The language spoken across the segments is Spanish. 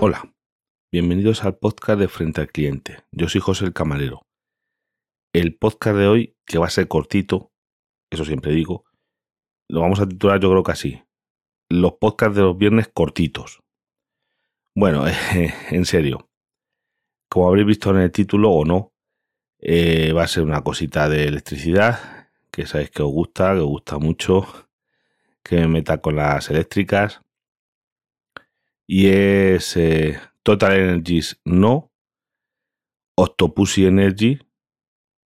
Hola, bienvenidos al podcast de Frente al Cliente. Yo soy José el Camarero. El podcast de hoy, que va a ser cortito, eso siempre digo, lo vamos a titular yo creo que así. Los podcasts de los viernes cortitos. Bueno, en serio. Como habréis visto en el título o no, eh, va a ser una cosita de electricidad, que sabéis que os gusta, que os gusta mucho, que me meta con las eléctricas. Y es eh, Total Energies no, Octopussy Energy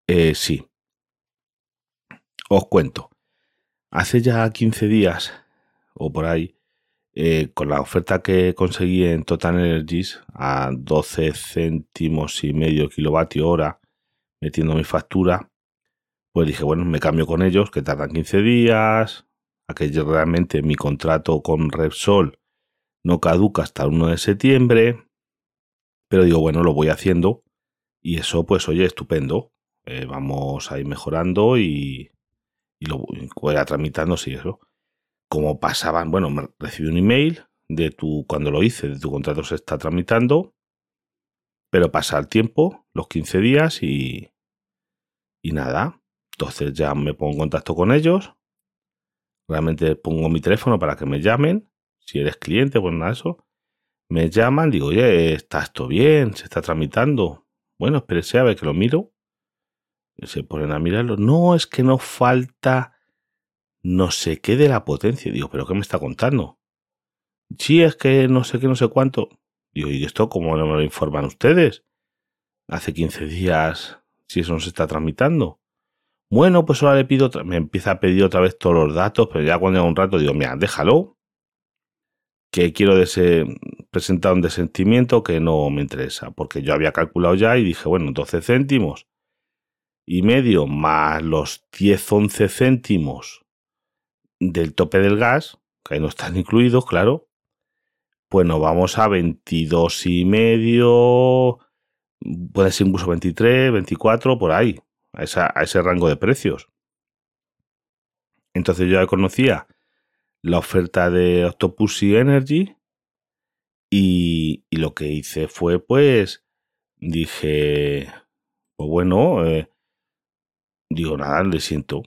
eh, sí. Os cuento. Hace ya 15 días o por ahí, eh, con la oferta que conseguí en Total Energies a 12 céntimos y medio kilovatio hora, metiendo mi factura, pues dije, bueno, me cambio con ellos, que tardan 15 días, a que realmente mi contrato con Repsol no caduca hasta el 1 de septiembre, pero digo, bueno, lo voy haciendo y eso pues oye, estupendo, eh, vamos a ir mejorando y, lo voy a tramitando, sí, eso. Como pasaban, bueno, recibí un email de tu, cuando lo hice, de tu contrato se está tramitando, pero pasa el tiempo, los 15 días y, y nada. Entonces ya me pongo en contacto con ellos. Realmente pongo mi teléfono para que me llamen. Si eres cliente, pues nada, eso. Me llaman, digo, oye, está esto bien, se está tramitando. Bueno, espérese a ver que lo miro. Se ponen a mirarlo. No, es que no falta no sé qué de la potencia. Digo, ¿pero qué me está contando? Sí, es que no sé qué, no sé cuánto. Digo, ¿y esto cómo no me lo informan ustedes? Hace 15 días, si eso no se está tramitando. Bueno, pues ahora le pido, me empieza a pedir otra vez todos los datos, pero ya cuando llega un rato digo, mira, déjalo, que quiero presentar un desentimiento que no me interesa, porque yo había calculado ya y dije, bueno, 12 céntimos y medio más los 10-11 céntimos del tope del gas, que ahí no están incluidos, claro, pues nos vamos a 22 y medio, puede ser incluso 23, 24, por ahí, a, ese rango de precios. Entonces yo ya conocía la oferta de Octopussy Energy y, y, lo que hice fue pues dije, pues bueno, eh, Digo, nada, le siento.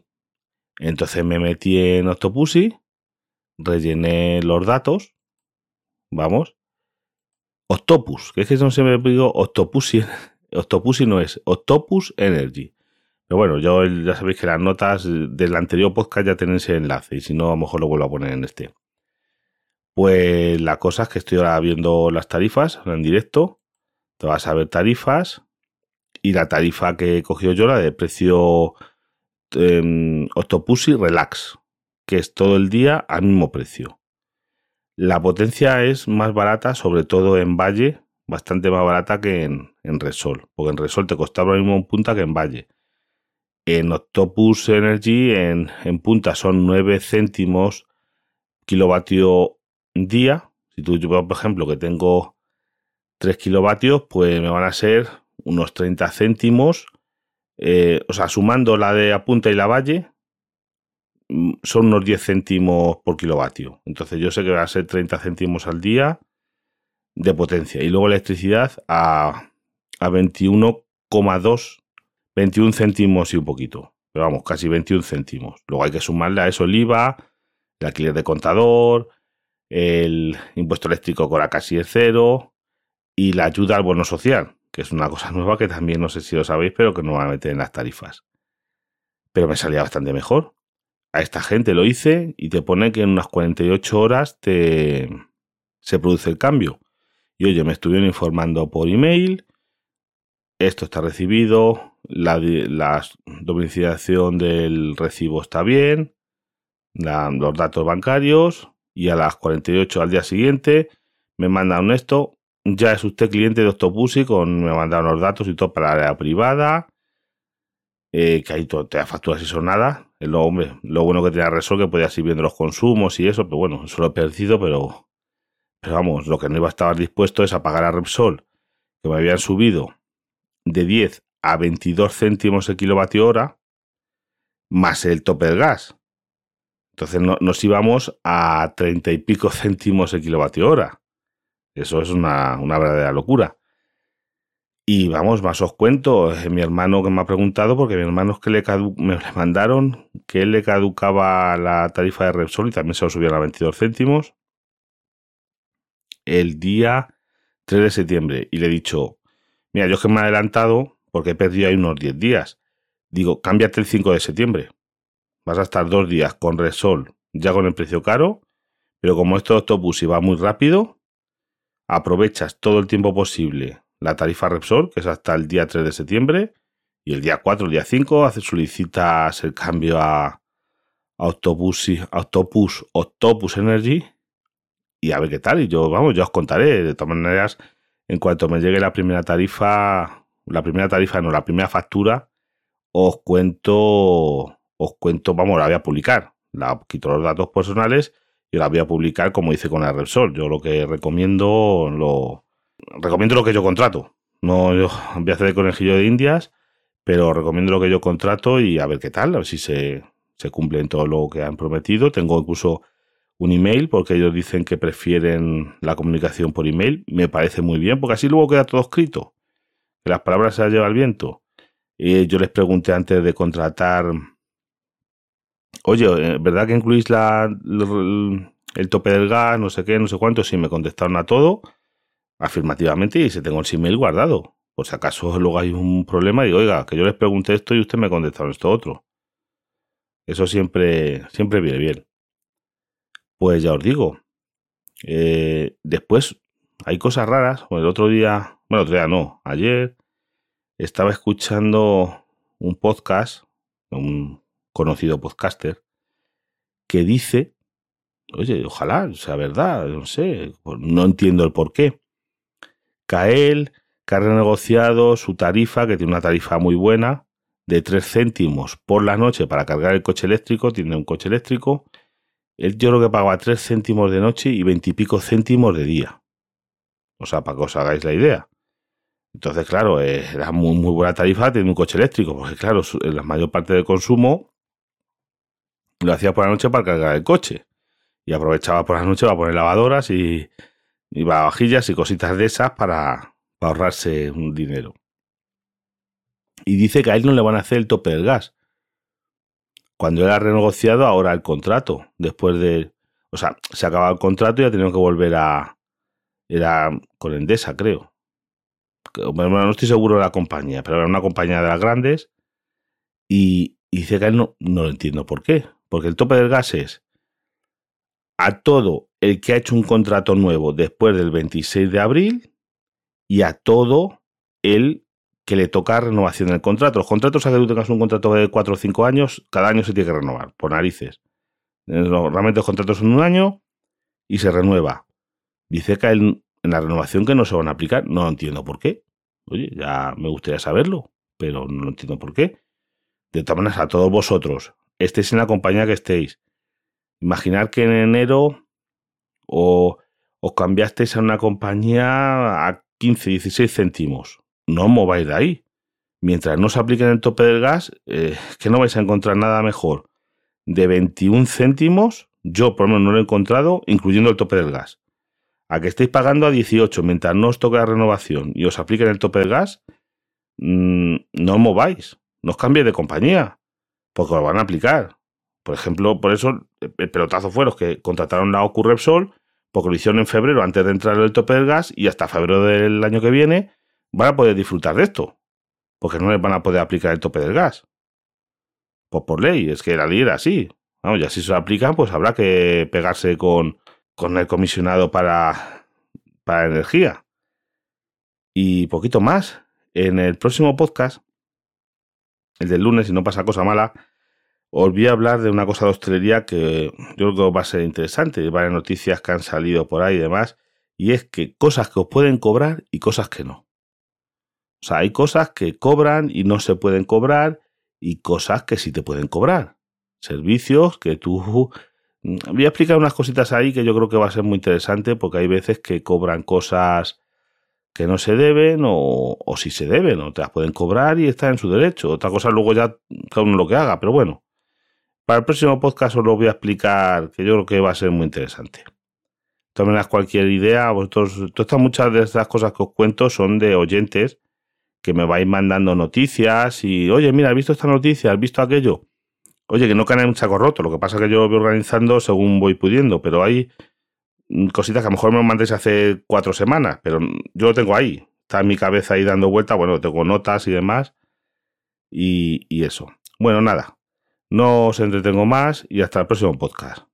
Entonces me metí en Octopussy, rellené los datos, vamos. Octopus, que es que no se me digo Octopussy, Octopussy no es, Octopus Energy. Pero bueno, yo ya sabéis que las notas del anterior podcast ya tienen ese enlace y si no, a lo mejor lo vuelvo a poner en este. Pues la cosa es que estoy ahora viendo las tarifas en directo. Te vas a ver tarifas y la tarifa que he cogido yo, la de precio eh, Octopussy Relax, que es todo el día al mismo precio. La potencia es más barata, sobre todo en Valle, bastante más barata que en, en Resol, porque en Resol te costaba lo mismo en punta que en Valle. En Octopus Energy, en, punta, son 9 céntimos kilovatio día. Si tú, yo, por ejemplo, que tengo 3 kilovatios, pues me van a ser unos 30 céntimos, eh, o sea, sumando la de Apunta y la Valle, mm, son unos 10 céntimos por kilovatio. Entonces yo sé que va a ser 30 céntimos al día de potencia. Y luego electricidad a, a 21,2, 21 céntimos y un poquito. Pero vamos, casi 21 céntimos. Luego hay que sumarle a eso el IVA, el alquiler de contador, el impuesto eléctrico que ahora casi es cero y la ayuda al bono social, que es una cosa nueva que también no sé si lo sabéis, pero que no van a meter en las tarifas. Pero me salía bastante mejor. A esta gente lo hice y te pone que en unas 48 horas te, se produce el cambio. Y oye, me estuvieron informando por email, esto está recibido, la, la domiciliación del recibo está bien, los datos bancarios y a las 48 al día siguiente me mandan esto, ya es usted cliente de Octopussy, con, me mandaron los datos y todo para la área privada. Eh, que ahí te da facturas y son nada. Lo, hombre, lo bueno que tenía Resol que podías ir viendo los consumos y eso, pero bueno, eso lo he perdido, pero, pero vamos, lo que no iba a estar dispuesto es a pagar a Repsol, que me habían subido de 10 a 22 céntimos el kilovatio hora, más el tope del gas. Entonces nos íbamos a treinta y pico céntimos el kilovatio hora. Eso es una, una verdadera locura. Y vamos, más os cuento, es mi hermano que me ha preguntado, porque mi hermano es que le, me le mandaron que él le caducaba la tarifa de Repsol y también se lo subieron a 22 céntimos el día 3 de septiembre. Y le he dicho, mira, yo es que me he adelantado porque he perdido ahí unos 10 días. Digo, cámbiate el 5 de septiembre vas a estar dos días con Resol ya con el precio caro, pero como esto autobús y va muy rápido, aprovechas todo el tiempo posible la tarifa Repsol, que es hasta el día 3 de septiembre, y el día 4, el día 5, haces, solicitas el cambio a, Autobus, Autobus, Autobus Energy, y a ver qué tal. Y yo, vamos, ya os contaré. De todas maneras, en cuanto me llegue la primera tarifa, la primera tarifa, no, la primera factura, os cuento os cuento, vamos, la voy a publicar. La quito los datos personales y la voy a publicar como hice con la Repsol. Yo lo que recomiendo, lo recomiendo lo que yo contrato. No yo voy a hacer el conejillo de indias, pero recomiendo lo que yo contrato y a ver qué tal, a ver si se, se cumplen todo lo que han prometido. Tengo incluso un email porque ellos dicen que prefieren la comunicación por email. Me parece muy bien porque así luego queda todo escrito. Que las palabras se las lleva el viento. Y yo les pregunté antes de contratar Oye, eh, ¿verdad que incluís la, el, tope del gas, no sé qué, no sé cuánto? Sí, me contestaron a todo afirmativamente y se tengo el email guardado. Por si acaso luego hay un problema, digo, oiga, que yo les pregunté esto y usted me contestaron esto otro. Eso siempre, siempre viene bien. Pues ya os digo. Eh, después hay cosas raras. el otro día, bueno, otro día no, ayer estaba escuchando un podcast, un conocido podcaster, que dice, oye, ojalá sea verdad, no sé, no entiendo el por qué. Cael, que ha renegociado su tarifa, que tiene una tarifa muy buena, de 3 céntimos por la noche para cargar el coche eléctrico, tiene un coche eléctrico, él yo creo que pagaba 3 céntimos de noche y 20 y pico céntimos de día. O sea, para que os hagáis la idea. Entonces, claro, eh, era muy, muy buena tarifa tener un coche eléctrico, porque claro, la mayor parte del consumo lo hacía por la noche para cargar el coche. Y aprovechaba por la noche para poner lavadoras y, y vajillas y cositas de esas para, ahorrarse un dinero. Y dice que a él no le van a hacer el tope del gas. Cuando él ha renegociado ahora el contrato, después de... O sea, se acaba el contrato y ha tenido que volver a... Era con Endesa, creo. Bueno, no estoy seguro de la compañía, pero era una compañía de las grandes. Y, dice que él no, no lo entiendo por qué. Porque el tope del gas es a todo el que ha hecho un contrato nuevo después del 26 de abril y a todo el que le toca renovación del contrato. Los contratos a que tú tengas un contrato de 4 o 5 años, cada año se tiene que renovar, por narices. Normalmente los contratos son un año y se renueva. Dice que en la renovación que no se van a aplicar. No entiendo por qué. Oye, ya me gustaría saberlo, pero no entiendo por qué. De todas maneras, a todos vosotros, estéis en la compañía que estéis. Imaginar que en enero o, os cambiasteis a una compañía a 15, 16 céntimos. No os mováis de ahí. Mientras no se aplique el tope del gas, eh, que no vais a encontrar nada mejor. De 21 céntimos, yo por lo menos no lo he encontrado, incluyendo el tope del gas. A que estéis pagando a 18 mientras no os toque la renovación y os apliquen el tope del gas, mm, no os mováis, no os cambiéis de compañía porque lo van a aplicar. Por ejemplo, por eso el pelotazo fue los que contrataron la OCU Repsol, porque lo hicieron en febrero antes de entrar el tope del gas y hasta febrero del año que viene van a poder disfrutar de esto, porque no les van a poder aplicar el tope del gas. Pues por ley, es que la ley era así. Vamos, ya si se lo aplican, pues habrá que pegarse con, con el comisionado para, para energía. Y poquito más. En el próximo podcast el del lunes, si no pasa cosa mala, os voy a hablar de una cosa de hostelería que yo creo que va a ser interesante, varias noticias que han salido por ahí y demás, y es que cosas que os pueden cobrar y cosas que no. O sea, hay cosas que cobran y no se pueden cobrar y cosas que sí te pueden cobrar. Servicios que tú... Voy a explicar unas cositas ahí que yo creo que va a ser muy interesante porque hay veces que cobran cosas que no se deben o, o si se deben, o te las pueden cobrar y están en su derecho. Otra cosa luego ya cada uno lo que haga, pero bueno. Para el próximo podcast os lo voy a explicar, que yo creo que va a ser muy interesante. Tomen cualquier idea, vosotros, todas muchas de estas cosas que os cuento son de oyentes que me vais mandando noticias y, oye, mira, ¿has visto esta noticia? ¿Has visto aquello? Oye, que no caen en un saco roto, lo que pasa es que yo voy organizando según voy pudiendo, pero hay cositas que a lo mejor me mandéis hace cuatro semanas, pero yo lo tengo ahí, está en mi cabeza ahí dando vuelta, bueno, tengo notas y demás, y, y eso. Bueno, nada, no os entretengo más y hasta el próximo podcast.